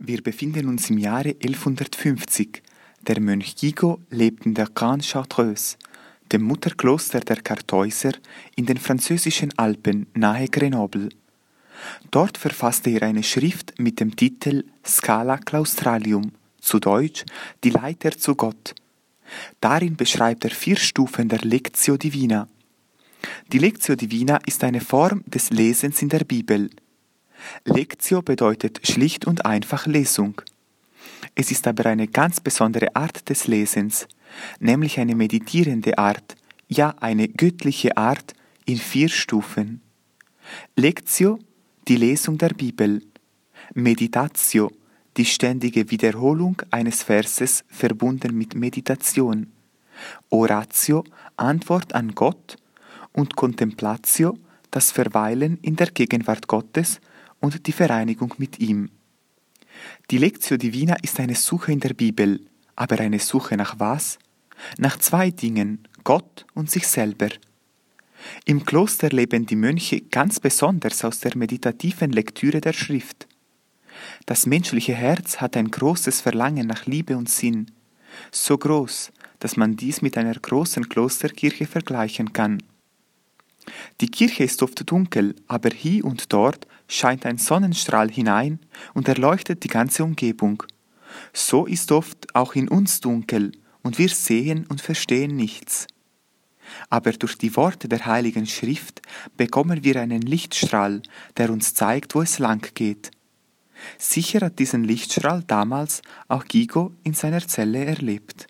Wir befinden uns im Jahre 1150. Der Mönch Gigo lebt in der Grande Chartreuse, dem Mutterkloster der Kartäuser in den französischen Alpen nahe Grenoble. Dort verfasste er eine Schrift mit dem Titel Scala Claustralium, zu Deutsch Die Leiter zu Gott. Darin beschreibt er vier Stufen der Lectio Divina. Die Lectio Divina ist eine Form des Lesens in der Bibel – Lectio bedeutet schlicht und einfach Lesung. Es ist aber eine ganz besondere Art des Lesens, nämlich eine meditierende Art, ja eine göttliche Art in vier Stufen. Lectio, die Lesung der Bibel. Meditatio, die ständige Wiederholung eines Verses verbunden mit Meditation. Oratio, Antwort an Gott. Und Contemplatio, das Verweilen in der Gegenwart Gottes und die Vereinigung mit ihm. Die Lectio Divina ist eine Suche in der Bibel, aber eine Suche nach was? Nach zwei Dingen, Gott und sich selber. Im Kloster leben die Mönche ganz besonders aus der meditativen Lektüre der Schrift. Das menschliche Herz hat ein großes Verlangen nach Liebe und Sinn, so groß, dass man dies mit einer großen Klosterkirche vergleichen kann. Die Kirche ist oft dunkel, aber hier und dort scheint ein Sonnenstrahl hinein und erleuchtet die ganze Umgebung. So ist oft auch in uns dunkel und wir sehen und verstehen nichts. Aber durch die Worte der Heiligen Schrift bekommen wir einen Lichtstrahl, der uns zeigt, wo es lang geht. Sicher hat diesen Lichtstrahl damals auch Gigo in seiner Zelle erlebt.